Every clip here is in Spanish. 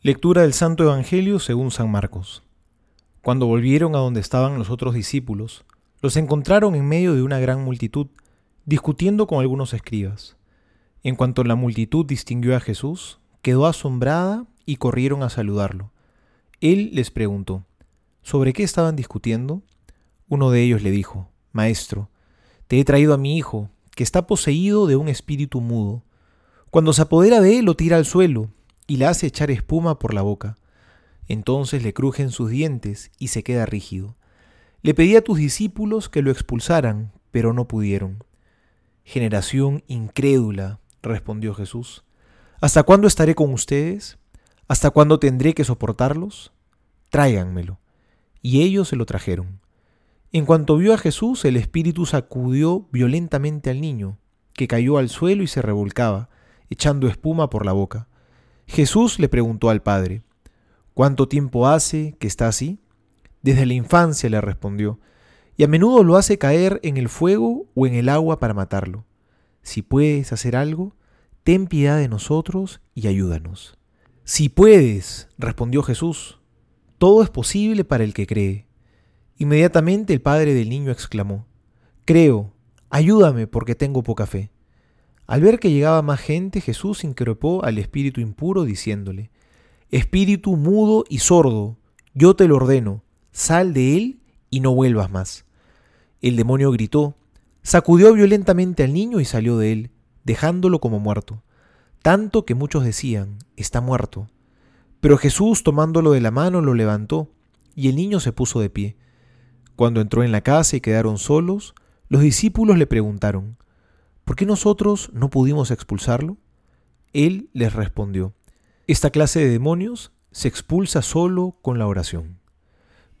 Lectura del Santo Evangelio según San Marcos. Cuando volvieron a donde estaban los otros discípulos, los encontraron en medio de una gran multitud, discutiendo con algunos escribas. En cuanto la multitud distinguió a Jesús, quedó asombrada y corrieron a saludarlo. Él les preguntó, ¿sobre qué estaban discutiendo? Uno de ellos le dijo, Maestro, te he traído a mi hijo, que está poseído de un espíritu mudo. Cuando se apodera de él lo tira al suelo y le hace echar espuma por la boca. Entonces le crujen sus dientes y se queda rígido. Le pedí a tus discípulos que lo expulsaran, pero no pudieron. Generación incrédula, respondió Jesús. ¿Hasta cuándo estaré con ustedes? ¿Hasta cuándo tendré que soportarlos? Tráiganmelo. Y ellos se lo trajeron. En cuanto vio a Jesús, el espíritu sacudió violentamente al niño, que cayó al suelo y se revolcaba, echando espuma por la boca. Jesús le preguntó al padre, ¿Cuánto tiempo hace que está así? Desde la infancia le respondió, y a menudo lo hace caer en el fuego o en el agua para matarlo. Si puedes hacer algo, ten piedad de nosotros y ayúdanos. Si puedes, respondió Jesús, todo es posible para el que cree. Inmediatamente el padre del niño exclamó, Creo, ayúdame porque tengo poca fe. Al ver que llegaba más gente, Jesús increpó al espíritu impuro diciéndole, Espíritu mudo y sordo, yo te lo ordeno, sal de él y no vuelvas más. El demonio gritó, sacudió violentamente al niño y salió de él, dejándolo como muerto, tanto que muchos decían, está muerto. Pero Jesús tomándolo de la mano lo levantó, y el niño se puso de pie. Cuando entró en la casa y quedaron solos, los discípulos le preguntaron, ¿por qué nosotros no pudimos expulsarlo? Él les respondió, esta clase de demonios se expulsa solo con la oración.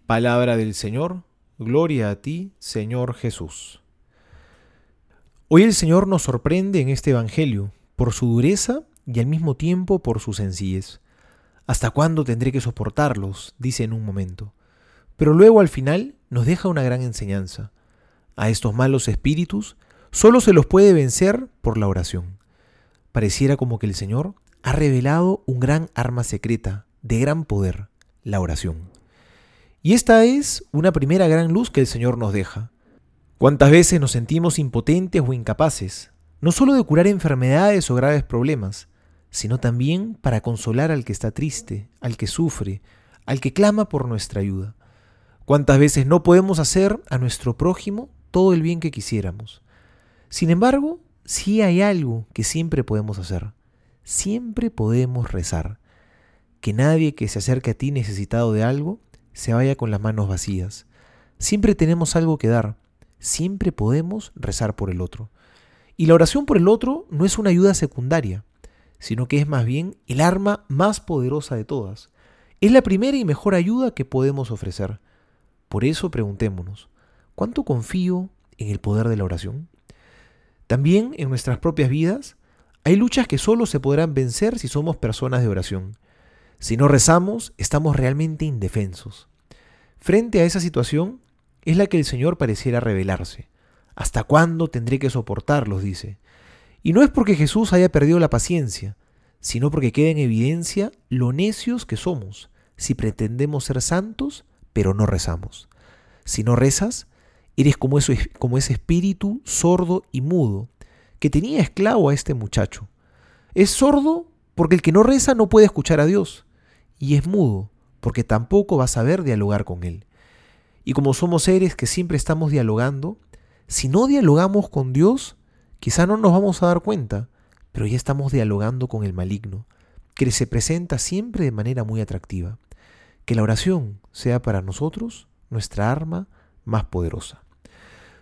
Palabra del Señor, gloria a ti, Señor Jesús. Hoy el Señor nos sorprende en este Evangelio por su dureza y al mismo tiempo por su sencillez. ¿Hasta cuándo tendré que soportarlos? dice en un momento. Pero luego al final nos deja una gran enseñanza. A estos malos espíritus solo se los puede vencer por la oración. Pareciera como que el Señor ha revelado un gran arma secreta, de gran poder, la oración. Y esta es una primera gran luz que el Señor nos deja. ¿Cuántas veces nos sentimos impotentes o incapaces, no solo de curar enfermedades o graves problemas, sino también para consolar al que está triste, al que sufre, al que clama por nuestra ayuda? ¿Cuántas veces no podemos hacer a nuestro prójimo todo el bien que quisiéramos? Sin embargo, sí hay algo que siempre podemos hacer. Siempre podemos rezar. Que nadie que se acerque a ti necesitado de algo se vaya con las manos vacías. Siempre tenemos algo que dar. Siempre podemos rezar por el otro. Y la oración por el otro no es una ayuda secundaria, sino que es más bien el arma más poderosa de todas. Es la primera y mejor ayuda que podemos ofrecer. Por eso preguntémonos, ¿cuánto confío en el poder de la oración? También en nuestras propias vidas hay luchas que solo se podrán vencer si somos personas de oración. Si no rezamos, estamos realmente indefensos. Frente a esa situación es la que el Señor pareciera revelarse. ¿Hasta cuándo tendré que soportarlos? dice. Y no es porque Jesús haya perdido la paciencia, sino porque queda en evidencia lo necios que somos si pretendemos ser santos, pero no rezamos. Si no rezas, Eres como, ese espíritu sordo y mudo que tenía esclavo a este muchacho. Es sordo porque el que no reza no puede escuchar a Dios. Y es mudo porque tampoco va a saber dialogar con Él. Y como somos seres que siempre estamos dialogando, si no dialogamos con Dios, quizá no nos vamos a dar cuenta, pero ya estamos dialogando con el maligno, que se presenta siempre de manera muy atractiva. Que la oración sea para nosotros nuestra arma más poderosa.